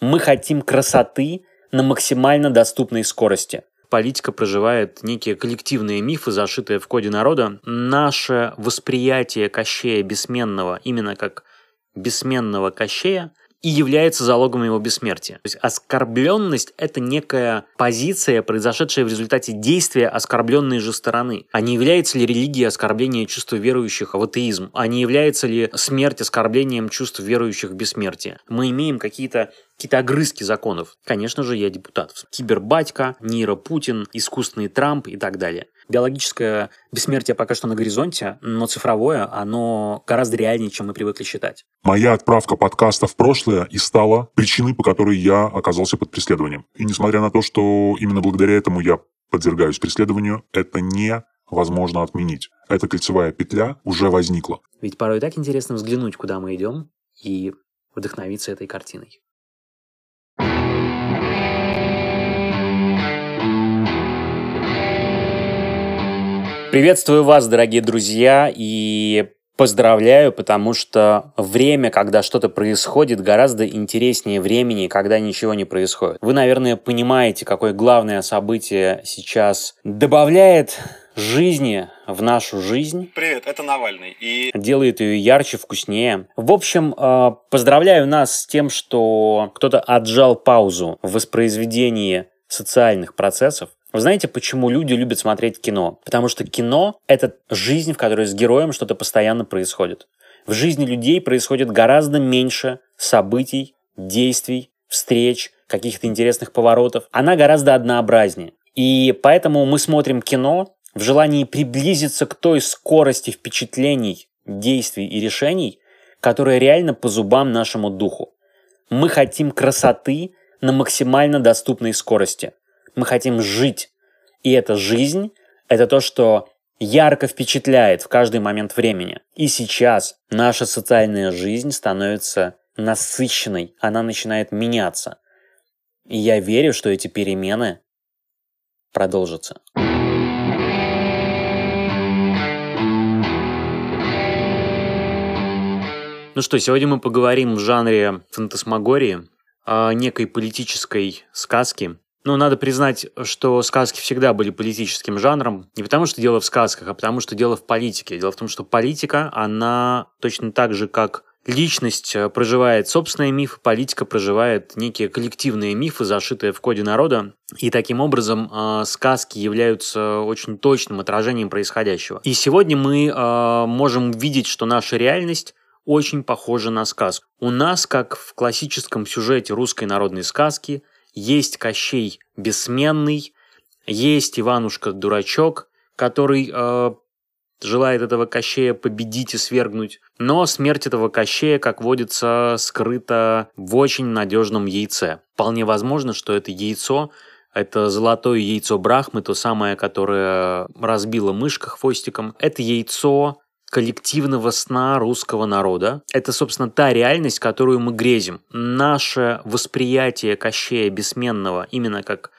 Мы хотим красоты на максимально доступной скорости. Политика проживает некие коллективные мифы, зашитые в коде народа. Наше восприятие Кощея Бессменного именно как бессменного Кощея и является залогом его бессмертия. То есть оскорбленность – это некая позиция, произошедшая в результате действия оскорбленной же стороны. А не является ли религия оскорблением чувства верующих в атеизм? А не является ли смерть оскорблением чувств верующих в бессмертие? Мы имеем какие-то какие-то огрызки законов. Конечно же, я депутат. Кибербатька, Нейро Путин, искусственный Трамп и так далее. Биологическое бессмертие пока что на горизонте, но цифровое, оно гораздо реальнее, чем мы привыкли считать. Моя отправка подкаста в прошлое и стала причиной, по которой я оказался под преследованием. И несмотря на то, что именно благодаря этому я подвергаюсь преследованию, это невозможно отменить. Эта кольцевая петля уже возникла. Ведь порой так интересно взглянуть, куда мы идем, и вдохновиться этой картиной. Приветствую вас, дорогие друзья, и поздравляю, потому что время, когда что-то происходит, гораздо интереснее времени, когда ничего не происходит. Вы, наверное, понимаете, какое главное событие сейчас добавляет жизни в нашу жизнь. Привет, это Навальный. И делает ее ярче, вкуснее. В общем, э, поздравляю нас с тем, что кто-то отжал паузу в воспроизведении социальных процессов. Вы знаете, почему люди любят смотреть кино? Потому что кино — это жизнь, в которой с героем что-то постоянно происходит. В жизни людей происходит гораздо меньше событий, действий, встреч, каких-то интересных поворотов. Она гораздо однообразнее. И поэтому мы смотрим кино в желании приблизиться к той скорости впечатлений, действий и решений, которая реально по зубам нашему духу. Мы хотим красоты на максимально доступной скорости – мы хотим жить. И эта жизнь – это то, что ярко впечатляет в каждый момент времени. И сейчас наша социальная жизнь становится насыщенной, она начинает меняться. И я верю, что эти перемены продолжатся. Ну что, сегодня мы поговорим в жанре фантасмагории, о некой политической сказке, ну, надо признать, что сказки всегда были политическим жанром. Не потому, что дело в сказках, а потому, что дело в политике. Дело в том, что политика, она точно так же, как личность э, проживает собственные мифы, политика проживает некие коллективные мифы, зашитые в коде народа. И таким образом э, сказки являются очень точным отражением происходящего. И сегодня мы э, можем видеть, что наша реальность очень похожа на сказку. У нас, как в классическом сюжете русской народной сказки, есть Кощей Бессменный, есть Иванушка-дурачок, который э, желает этого Кощея победить и свергнуть. Но смерть этого Кощея, как водится, скрыта в очень надежном яйце. Вполне возможно, что это яйцо это золотое яйцо Брахмы, то самое, которое разбило мышка хвостиком. Это яйцо коллективного сна русского народа. Это, собственно, та реальность, которую мы грезим. Наше восприятие Кощея Бессменного именно как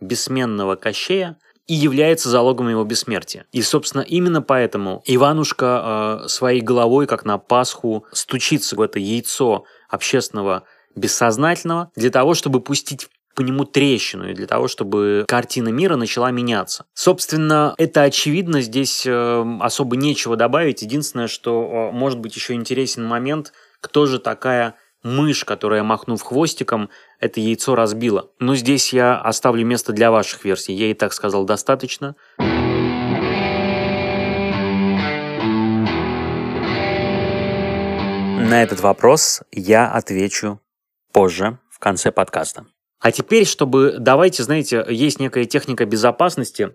бессменного Кощея и является залогом его бессмертия. И, собственно, именно поэтому Иванушка э, своей головой, как на Пасху, стучится в это яйцо общественного бессознательного для того, чтобы пустить по нему трещину, и для того, чтобы картина мира начала меняться. Собственно, это очевидно, здесь э, особо нечего добавить. Единственное, что э, может быть еще интересен момент, кто же такая мышь, которая, махнув хвостиком, это яйцо разбила. Но здесь я оставлю место для ваших версий. Я и так сказал достаточно. На этот вопрос я отвечу позже, в конце подкаста. А теперь, чтобы, давайте, знаете, есть некая техника безопасности.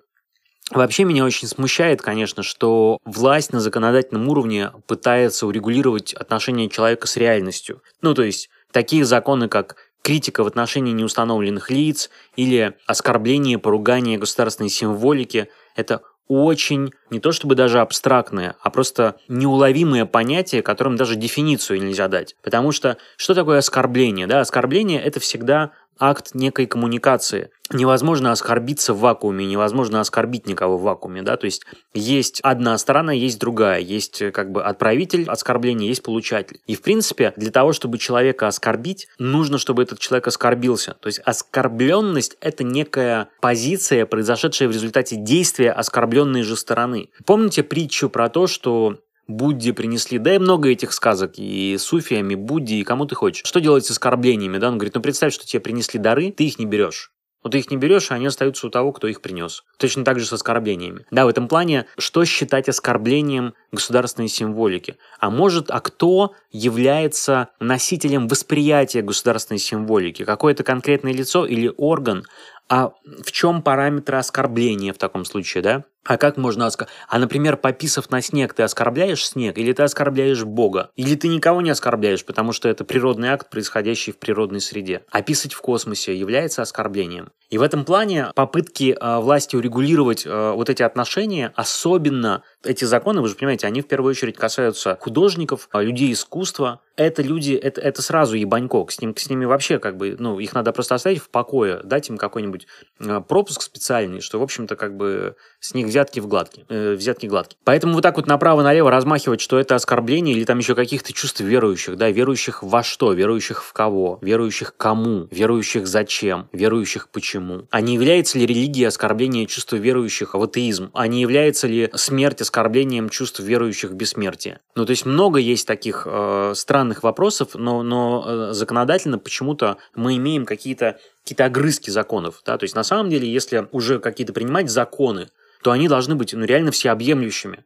Вообще меня очень смущает, конечно, что власть на законодательном уровне пытается урегулировать отношения человека с реальностью. Ну, то есть, такие законы, как критика в отношении неустановленных лиц или оскорбление, поругание государственной символики – это очень, не то чтобы даже абстрактное, а просто неуловимое понятие, которым даже дефиницию нельзя дать. Потому что что такое оскорбление? Да, оскорбление – это всегда акт некой коммуникации. Невозможно оскорбиться в вакууме, невозможно оскорбить никого в вакууме, да, то есть есть одна сторона, есть другая, есть э, как бы отправитель оскорбления, есть получатель. И в принципе для того, чтобы человека оскорбить, нужно, чтобы этот человек оскорбился. То есть оскорбленность это некая позиция, произошедшая в результате действия оскорбленной же стороны. Помните притчу про то, что Будде принесли, да и много этих сказок, и суфиями, Будди, и кому ты хочешь. Что делать с оскорблениями, да? Он говорит, ну представь, что тебе принесли дары, ты их не берешь. Вот ты их не берешь, а они остаются у того, кто их принес. Точно так же с оскорблениями. Да, в этом плане, что считать оскорблением государственной символики? А может, а кто является носителем восприятия государственной символики? Какое-то конкретное лицо или орган? А в чем параметры оскорбления в таком случае, да? А как можно оскорбить? А, например, пописав на снег, ты оскорбляешь снег или ты оскорбляешь Бога? Или ты никого не оскорбляешь, потому что это природный акт, происходящий в природной среде? Описать в космосе является оскорблением. И в этом плане попытки э, власти урегулировать э, вот эти отношения, особенно эти законы, вы же понимаете, они в первую очередь касаются художников, а, людей искусства. Это люди, это, это сразу ебанько, с, ним, с ними вообще как бы, ну, их надо просто оставить в покое, дать им какой-нибудь э, пропуск специальный, что, в общем-то, как бы с них взятки в гладкие, э, взятки гладкие. Поэтому вот так вот направо-налево размахивать, что это оскорбление или там еще каких-то чувств верующих, да, верующих во что, верующих в кого, верующих кому, верующих зачем, верующих почему. А не является ли религия оскорбление чувства верующих в атеизм? А не является ли смерть оскорблением чувств верующих в бессмертие? Ну, то есть много есть таких э, странных вопросов, но, но э, законодательно почему-то мы имеем какие-то какие-то огрызки законов. Да? То есть на самом деле, если уже какие-то принимать законы, то они должны быть ну, реально всеобъемлющими.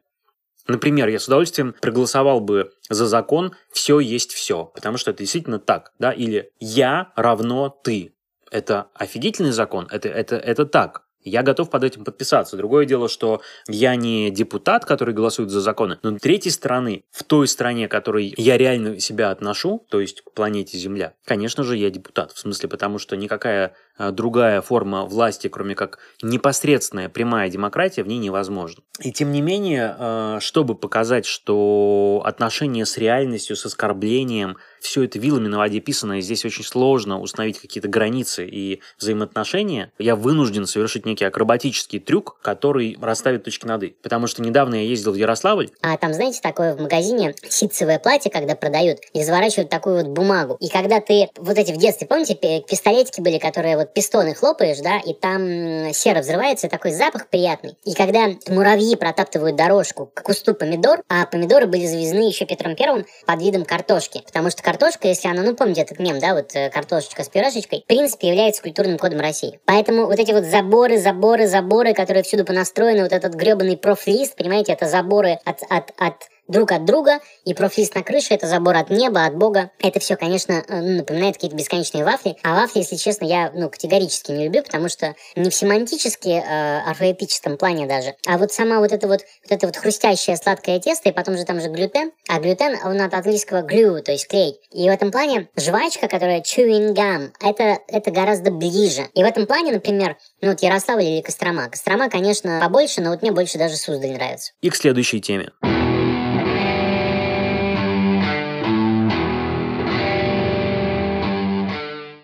Например, я с удовольствием проголосовал бы за закон «все есть все», потому что это действительно так, да, или «я равно ты». Это офигительный закон, это, это, это так. Я готов под этим подписаться. Другое дело, что я не депутат, который голосует за законы, но третьей стороны, в той стране, к которой я реально себя отношу, то есть к планете Земля, конечно же, я депутат. В смысле, потому что никакая другая форма власти, кроме как непосредственная прямая демократия, в ней невозможна. И тем не менее, а, чтобы показать, что отношения с реальностью, с оскорблением, все это вилами на воде писано, и здесь очень сложно установить какие-то границы и взаимоотношения, я вынужден совершить некий акробатический трюк, который расставит точки над «и». Потому что недавно я ездил в Ярославль. А там, знаете, такое в магазине ситцевое платье, когда продают, и заворачивают такую вот бумагу. И когда ты, вот эти в детстве, помните, пистолетики были, которые вот пистоны хлопаешь, да, и там сера взрывается, такой запах приятный. И когда муравьи протаптывают дорожку к кусту помидор, а помидоры были завезены еще Петром Первым под видом картошки, потому что картошка, если она, ну помните этот мем, да, вот э, картошечка с пирожечкой, в принципе является культурным кодом России. Поэтому вот эти вот заборы, заборы, заборы, которые всюду понастроены, вот этот гребаный профлист, понимаете, это заборы от, от, от друг от друга, и профлист на крыше — это забор от неба, от Бога. Это все, конечно, э, напоминает какие-то бесконечные вафли. А вафли, если честно, я ну, категорически не люблю, потому что не в семантически, э, орфоэпическом плане даже, а вот сама вот это вот, вот это вот хрустящее сладкое тесто, и потом же там же глютен, а глютен, он от английского glue, то есть клей. И в этом плане жвачка, которая chewing gum, это, это гораздо ближе. И в этом плане, например, ну вот Ярославль или Кострома. Кострома, конечно, побольше, но вот мне больше даже Суздаль нравится. И к следующей теме.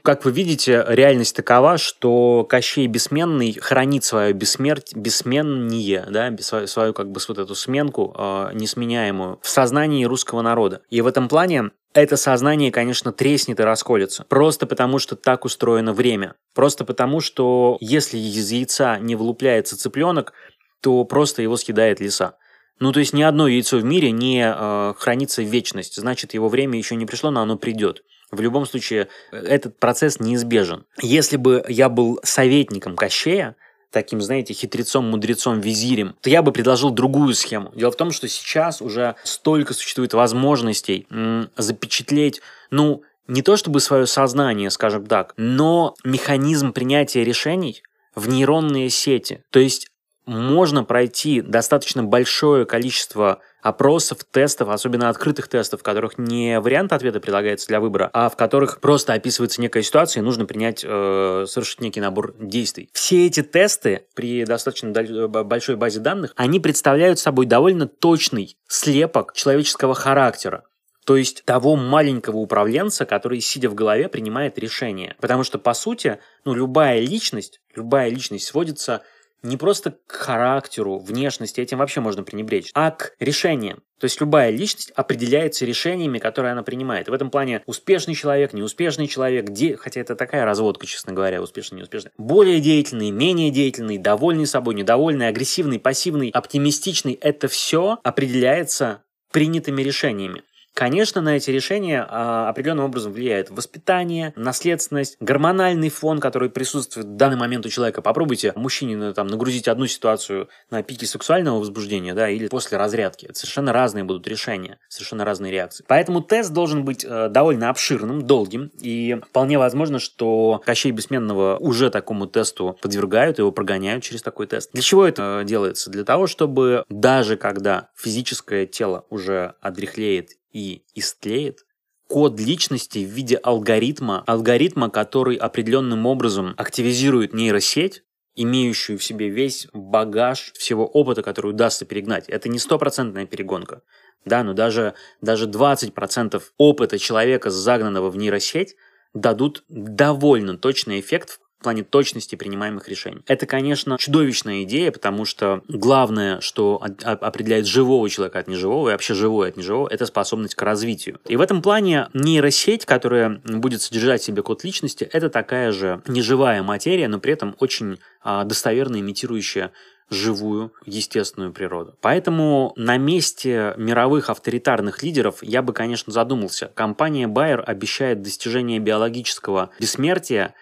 Как вы видите, реальность такова, что Кощей Бессменный хранит свою бессмерть, бессменнее, да, свою, свою как бы вот эту сменку э, несменяемую в сознании русского народа. И в этом плане это сознание, конечно, треснет и расколется. Просто потому, что так устроено время. Просто потому, что если из яйца не вылупляется цыпленок, то просто его съедает лиса. Ну, то есть ни одно яйцо в мире не э, хранится в вечность. Значит, его время еще не пришло, но оно придет. В любом случае, этот процесс неизбежен. Если бы я был советником Кощея, таким, знаете, хитрецом, мудрецом, визирем, то я бы предложил другую схему. Дело в том, что сейчас уже столько существует возможностей м- запечатлеть, ну, не то чтобы свое сознание, скажем так, но механизм принятия решений в нейронные сети. То есть можно пройти достаточно большое количество опросов, тестов, особенно открытых тестов, в которых не вариант ответа предлагается для выбора, а в которых просто описывается некая ситуация, и нужно принять, э, совершить некий набор действий. Все эти тесты при достаточно большой базе данных, они представляют собой довольно точный слепок человеческого характера. То есть того маленького управленца, который, сидя в голове, принимает решение. Потому что, по сути, ну, любая личность, любая личность сводится не просто к характеру, внешности, этим вообще можно пренебречь, а к решениям. То есть любая личность определяется решениями, которые она принимает. И в этом плане успешный человек, неуспешный человек, де... хотя это такая разводка, честно говоря, успешный, неуспешный, более деятельный, менее деятельный, довольный собой, недовольный, агрессивный, пассивный, оптимистичный, это все определяется принятыми решениями. Конечно, на эти решения а, определенным образом влияет воспитание, наследственность, гормональный фон, который присутствует в данный момент у человека. Попробуйте мужчине ну, там, нагрузить одну ситуацию на пике сексуального возбуждения, да, или после разрядки. Это совершенно разные будут решения, совершенно разные реакции. Поэтому тест должен быть э, довольно обширным, долгим, и вполне возможно, что Кощей Бессменного уже такому тесту подвергают, его прогоняют через такой тест. Для чего это э, делается? Для того, чтобы даже когда физическое тело уже одряхлеет и истлеет, код личности в виде алгоритма, алгоритма, который определенным образом активизирует нейросеть, имеющую в себе весь багаж всего опыта, который удастся перегнать. Это не стопроцентная перегонка. Да, но даже, даже 20% опыта человека, загнанного в нейросеть, дадут довольно точный эффект плане точности принимаемых решений. Это, конечно, чудовищная идея, потому что главное, что определяет живого человека от неживого и вообще живое от неживого, это способность к развитию. И в этом плане нейросеть, которая будет содержать в себе код личности, это такая же неживая материя, но при этом очень а, достоверно имитирующая живую, естественную природу. Поэтому на месте мировых авторитарных лидеров я бы, конечно, задумался. Компания Bayer обещает достижение биологического бессмертия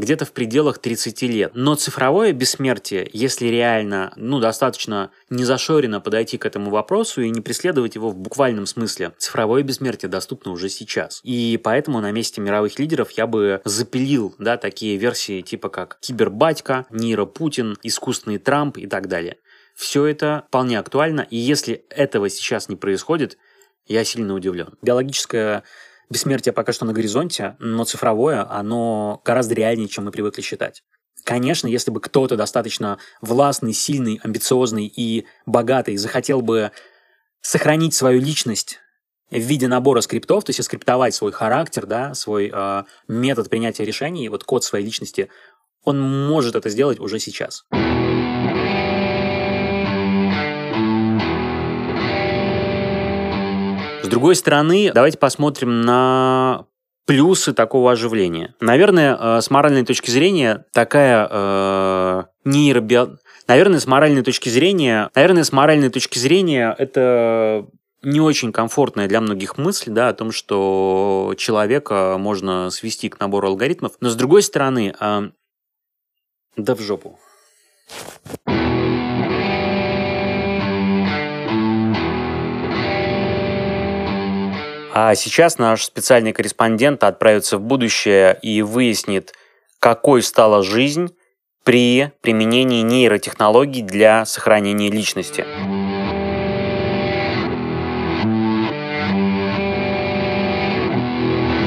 где-то в пределах 30 лет. Но цифровое бессмертие, если реально, ну, достаточно незашоренно подойти к этому вопросу и не преследовать его в буквальном смысле, цифровое бессмертие доступно уже сейчас. И поэтому на месте мировых лидеров я бы запилил, да, такие версии типа как Кибербатька, Нейро Путин, искусственный Трамп и так далее. Все это вполне актуально, и если этого сейчас не происходит, я сильно удивлен. Биологическое Бессмертие пока что на горизонте, но цифровое, оно гораздо реальнее, чем мы привыкли считать. Конечно, если бы кто-то достаточно властный, сильный, амбициозный и богатый захотел бы сохранить свою личность в виде набора скриптов, то есть скриптовать свой характер, да, свой э, метод принятия решений, вот код своей личности, он может это сделать уже сейчас. Другой стороны, давайте посмотрим на плюсы такого оживления. Наверное, э, с моральной точки зрения такая э, нейробио... Наверное, с моральной точки зрения, наверное, с моральной точки зрения это не очень комфортная для многих мысль, да, о том, что человека можно свести к набору алгоритмов. Но с другой стороны, э, да в жопу. А сейчас наш специальный корреспондент отправится в будущее и выяснит, какой стала жизнь при применении нейротехнологий для сохранения личности.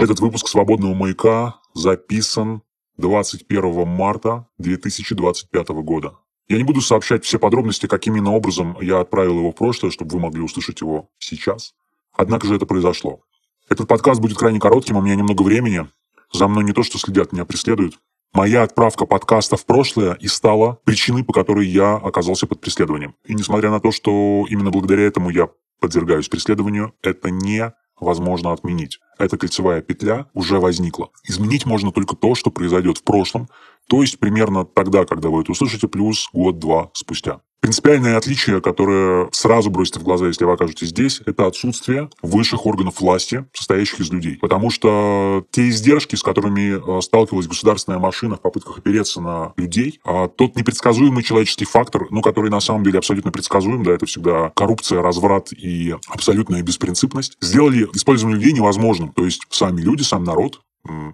Этот выпуск «Свободного маяка» записан 21 марта 2025 года. Я не буду сообщать все подробности, каким именно образом я отправил его в прошлое, чтобы вы могли услышать его сейчас. Однако же это произошло. Этот подкаст будет крайне коротким, у меня немного времени. За мной не то, что следят, меня преследуют. Моя отправка подкаста в прошлое и стала причиной, по которой я оказался под преследованием. И несмотря на то, что именно благодаря этому я подвергаюсь преследованию, это невозможно отменить. Эта кольцевая петля уже возникла. Изменить можно только то, что произойдет в прошлом, то есть примерно тогда, когда вы это услышите, плюс год-два спустя. Принципиальное отличие, которое сразу бросится в глаза, если вы окажетесь здесь, это отсутствие высших органов власти, состоящих из людей. Потому что те издержки, с которыми э, сталкивалась государственная машина в попытках опереться на людей, а тот непредсказуемый человеческий фактор, ну, который на самом деле абсолютно предсказуем, да, это всегда коррупция, разврат и абсолютная беспринципность, сделали использование людей невозможным. То есть сами люди, сам народ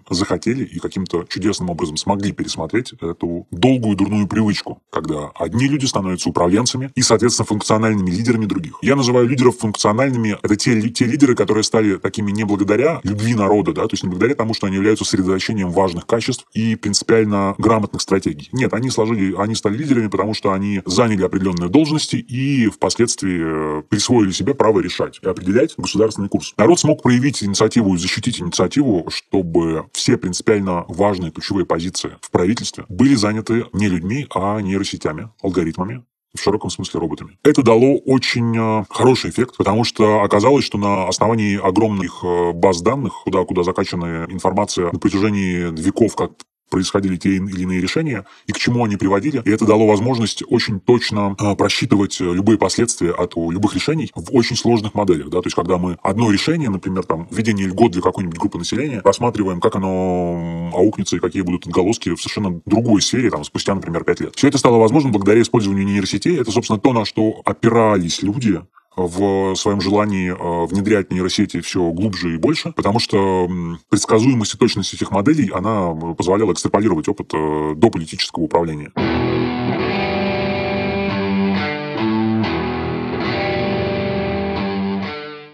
захотели и каким-то чудесным образом смогли пересмотреть эту долгую дурную привычку, когда одни люди становятся управленцами и, соответственно, функциональными лидерами других. Я называю лидеров функциональными, это те, те лидеры, которые стали такими не благодаря любви народа, да, то есть не благодаря тому, что они являются сосредоточением важных качеств и принципиально грамотных стратегий. Нет, они сложили, они стали лидерами, потому что они заняли определенные должности и впоследствии э, присвоили себе право решать и определять государственный курс. Народ смог проявить инициативу и защитить инициативу, чтобы все принципиально важные ключевые позиции в правительстве были заняты не людьми, а нейросетями, алгоритмами, в широком смысле роботами. Это дало очень э, хороший эффект, потому что оказалось, что на основании огромных э, баз данных, куда, куда закачана информация на протяжении веков, как происходили те или иные решения и к чему они приводили. И это дало возможность очень точно а, просчитывать э, любые последствия от любых решений в очень сложных моделях. Да? То есть, когда мы одно решение, например, там, введение льгот для какой-нибудь группы населения, рассматриваем, как оно аукнется и какие будут отголоски в совершенно другой сфере, там, спустя, например, пять лет. Все это стало возможно благодаря использованию нейросетей. Это, собственно, то, на что опирались люди в своем желании э, внедрять нейросети все глубже и больше, потому что предсказуемость и точность этих моделей, она позволяла экстраполировать опыт э, до политического управления.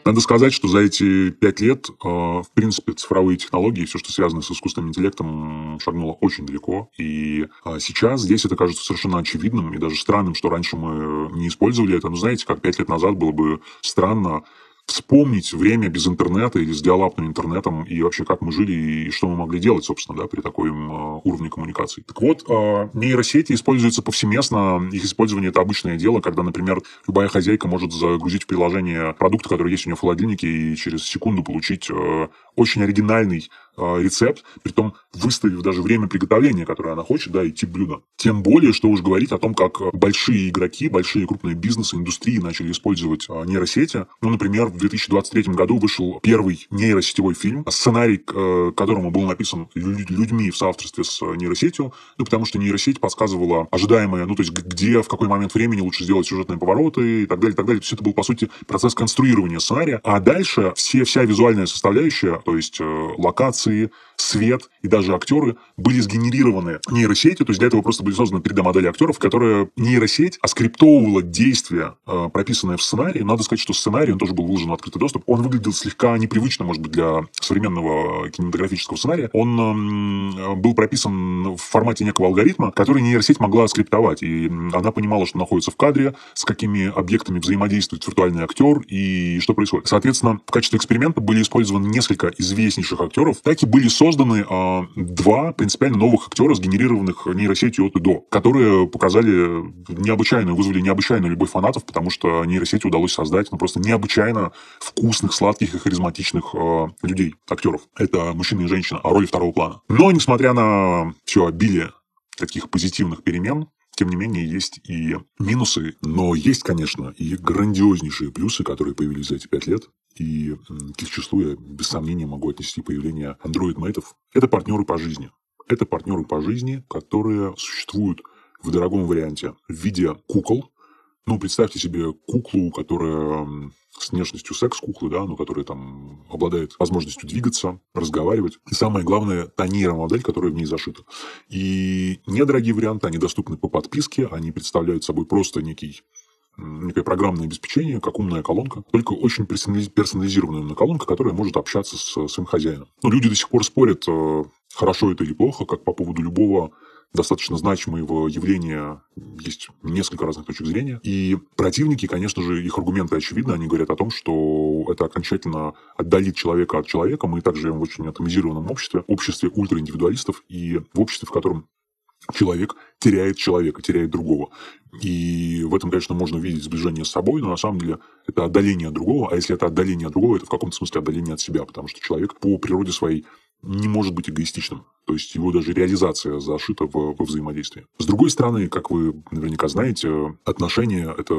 Надо сказать, что за эти пять лет, э, в принципе, цифровые технологии, все, что связано с искусственным интеллектом, шагнуло очень далеко. И э, сейчас здесь это кажется совершенно очевидным и даже странным, что раньше мы не использовали это. Но знаете, как пять лет назад было бы странно вспомнить время без интернета или с диалапным интернетом и вообще как мы жили и что мы могли делать, собственно, да, при такой уровне коммуникации. Так вот, а, нейросети используются повсеместно. Их использование – это обычное дело, когда, например, любая хозяйка может загрузить в приложение продукты, которые есть у нее в холодильнике, и через секунду получить э, очень оригинальный э, рецепт, притом выставив даже время приготовления, которое она хочет, да, и тип блюда. Тем более, что уж говорить о том, как большие игроки, большие крупные бизнесы, индустрии начали использовать э, нейросети. Ну, например, в 2023 году вышел первый нейросетевой фильм, сценарий э, которому был написан людьми в соавторстве с нейросетью, ну, потому что нейросеть подсказывала ожидаемое, ну, то есть где, в какой момент времени лучше сделать сюжетные повороты и так далее, и так далее. То есть это был, по сути, процесс конструирования сценария. А дальше все, вся визуальная составляющая то есть э, локации, свет и даже актеры были сгенерированы нейросетью, то есть для этого просто были созданы 3D-модели актеров, которые нейросеть оскриптовывала действия, э, прописанные в сценарии. Надо сказать, что сценарий, он тоже был выложен в открытый доступ. Он выглядел слегка непривычно, может быть, для современного кинематографического сценария. Он э, был прописан в формате некого алгоритма, который нейросеть могла скриптовать. И она понимала, что находится в кадре, с какими объектами взаимодействует виртуальный актер и что происходит. Соответственно, в качестве эксперимента были использованы несколько известнейших актеров. Так и были созданы э, два принципиально новых актера, сгенерированных нейросетью от и до, которые показали необычайную, вызвали необычайную любовь фанатов, потому что нейросети удалось создать ну, просто необычайно вкусных, сладких и харизматичных э, людей, актеров. Это мужчина и женщина, а роли второго плана. Но, несмотря на все обилие таких позитивных перемен, тем не менее, есть и минусы, но есть, конечно, и грандиознейшие плюсы, которые появились за эти пять лет. И к их числу я без сомнения могу отнести появление Android-мейтов. Это партнеры по жизни. Это партнеры по жизни, которые существуют в дорогом варианте в виде кукол. Ну, представьте себе куклу, которая с внешностью секс-куклы, да, но которая там обладает возможностью двигаться, разговаривать. И самое главное, та нейромодель, которая в ней зашита. И недорогие варианты, они доступны по подписке, они представляют собой просто некий некое программное обеспечение, как умная колонка, только очень персонализированная умная колонка, которая может общаться с своим хозяином. Но люди до сих пор спорят, э, хорошо это или плохо, как по поводу любого достаточно значимого явления есть несколько разных точек зрения. И противники, конечно же, их аргументы очевидны. Они говорят о том, что это окончательно отдалит человека от человека. Мы также живем в очень атомизированном обществе, обществе ультраиндивидуалистов и в обществе, в котором человек теряет человека, теряет другого. И в этом, конечно, можно видеть сближение с собой, но на самом деле это отдаление от другого. А если это отдаление от другого, это в каком-то смысле отдаление от себя, потому что человек по природе своей не может быть эгоистичным. То есть его даже реализация зашита в, во взаимодействии. С другой стороны, как вы наверняка знаете, отношения, это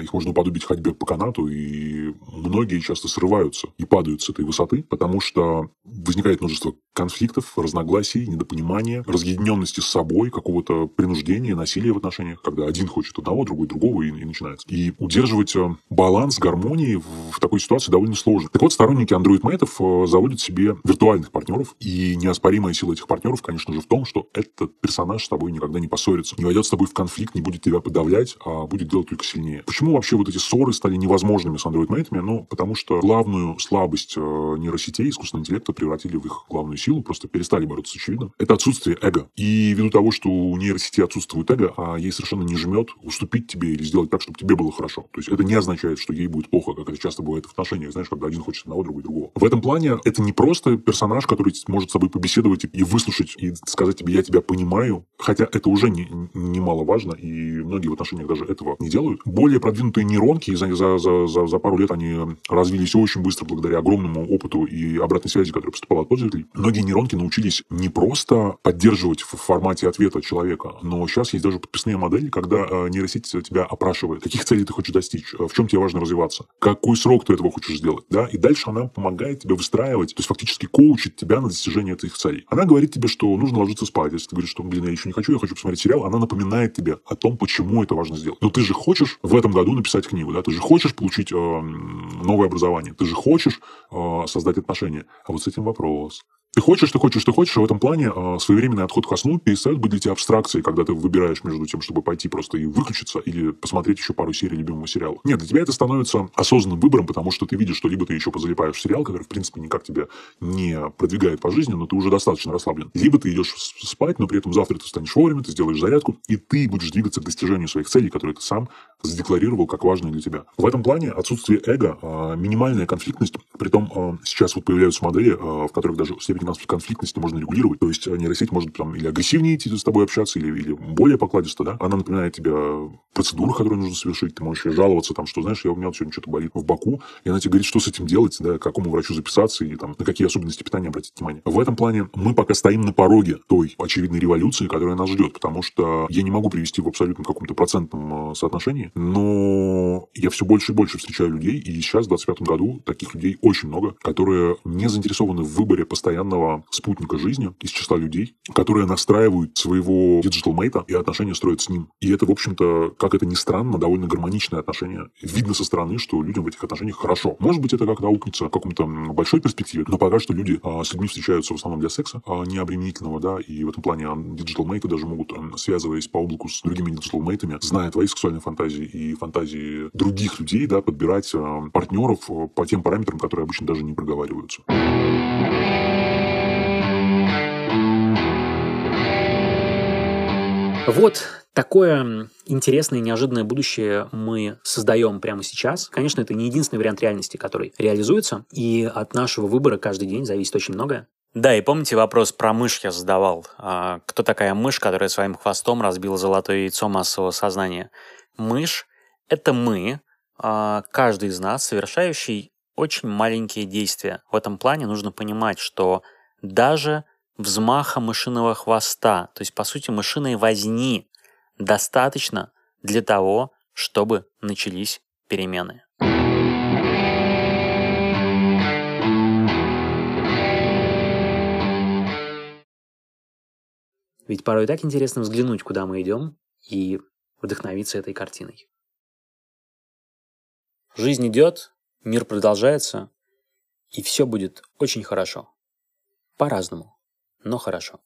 их можно уподобить ходьбе по канату, и многие часто срываются и падают с этой высоты, потому что возникает множество конфликтов, разногласий, недопонимания, разъединенности с собой, какого-то принуждения, насилия в отношениях, когда один хочет одного, другой другого, и, и начинается. И удерживать э, баланс, гармонии в, в такой ситуации довольно сложно. Так вот, сторонники андроид-мейтов э, заводят себе виртуальных партнеров, и неоспоримая сила этих партнеров, конечно же, в том, что этот персонаж с тобой никогда не поссорится, не войдет с тобой в конфликт, не будет тебя подавлять, а будет делать только сильнее. Почему вообще вот эти ссоры стали невозможными с андроид-мейтами? Ну, потому что главную слабость э, нейросетей, искусственного интеллекта превратили в их главную силу, просто перестали бороться с очевидным. Это отсутствие эго. И ввиду того, что у нейросети отсутствует эго, а ей совершенно не жмет уступить тебе или сделать так, чтобы тебе было хорошо. То есть это не означает, что ей будет плохо, как это часто бывает в отношениях, знаешь, когда один хочет одного, другой другого. В этом плане это не просто персонаж, который может с собой побеседовать и выслушать, и сказать тебе, я тебя понимаю, хотя это уже не, не и многие в отношениях даже этого не делают. Более продвинутые нейронки за, за, за, за, пару лет они развились очень быстро благодаря огромному опыту и обратной связи, которая поступала от пользователей. Многие нейронки научились не просто поддерживать в формате ответа человека, но сейчас есть даже подписные модели, когда э, нейросеть тебя опрашивает, каких целей ты хочешь достичь, э, в чем тебе важно развиваться, какой срок ты этого хочешь сделать, да, и дальше она помогает тебе выстраивать, то есть фактически коучит тебя на достижение этих целей. Она говорит тебе, что нужно ложиться спать. Если ты говоришь, что, блин, я еще не хочу, я хочу посмотреть сериал, она напоминает тебе о том, почему это важно сделать. Но ты же хочешь в этом году написать книгу, да, ты же хочешь получить э, новое образование, ты же хочешь э, создать отношения. А вот с этим вопрос. Ты хочешь, ты хочешь, ты хочешь, и в этом плане э, своевременный отход ко сну перестает быть для тебя абстракцией, когда ты выбираешь между тем, чтобы пойти просто и выключиться, или посмотреть еще пару серий любимого сериала. Нет, для тебя это становится осознанным выбором, потому что ты видишь, что либо ты еще позалипаешь в сериал, который, в принципе, никак тебя не продвигает по жизни, но ты уже достаточно расслаблен. Либо ты идешь спать, но при этом завтра ты станешь вовремя, ты сделаешь зарядку, и ты будешь двигаться к достижению своих целей, которые ты сам задекларировал как важные для тебя. В этом плане отсутствие эго, э, минимальная конфликтность, при том э, сейчас вот появляются модели, в которых даже степень конфликтности можно регулировать. То есть нейросеть может там или агрессивнее идти с тобой общаться, или, или более покладисто, да. Она напоминает тебе процедуру, которую нужно совершить. Ты можешь жаловаться, там, что, знаешь, я, у меня вот сегодня что-то болит в боку, и она тебе говорит, что с этим делать, да, к какому врачу записаться, и там, на какие особенности питания обратить внимание. В этом плане мы пока стоим на пороге той очевидной революции, которая нас ждет, потому что я не могу привести в абсолютно каком-то процентном соотношении, но я все больше и больше встречаю людей, и сейчас, в 2025 году, таких людей очень много, которые не заинтересованы в выборе постоянного спутника жизни из числа людей, которые настраивают своего digital mate а и отношения строят с ним. И это, в общем-то, как это ни странно, довольно гармоничное отношение. Видно со стороны, что людям в этих отношениях хорошо. Может быть, это как-то аукнется в каком-то большой перспективе, но пока что люди а, с людьми встречаются в основном для секса, а не обременительного, да, и в этом плане digital mate ы даже могут, связываясь по облаку с другими digital mate ами, зная твои сексуальные фантазии и фантазии других людей, да, подбирать а, партнеров по тем параметрам, которые обычно даже не проговариваются. Вот такое интересное и неожиданное будущее мы создаем прямо сейчас. Конечно, это не единственный вариант реальности, который реализуется, и от нашего выбора каждый день зависит очень многое. Да, и помните вопрос про мышь я задавал. А, кто такая мышь, которая своим хвостом разбила золотое яйцо массового сознания? Мышь – это мы, а, каждый из нас, совершающий очень маленькие действия. В этом плане нужно понимать, что даже взмаха мышиного хвоста, то есть, по сути, мышиной возни, достаточно для того, чтобы начались перемены. Ведь порой так интересно взглянуть, куда мы идем, и вдохновиться этой картиной. Жизнь идет, мир продолжается, и все будет очень хорошо. По-разному но хорошо.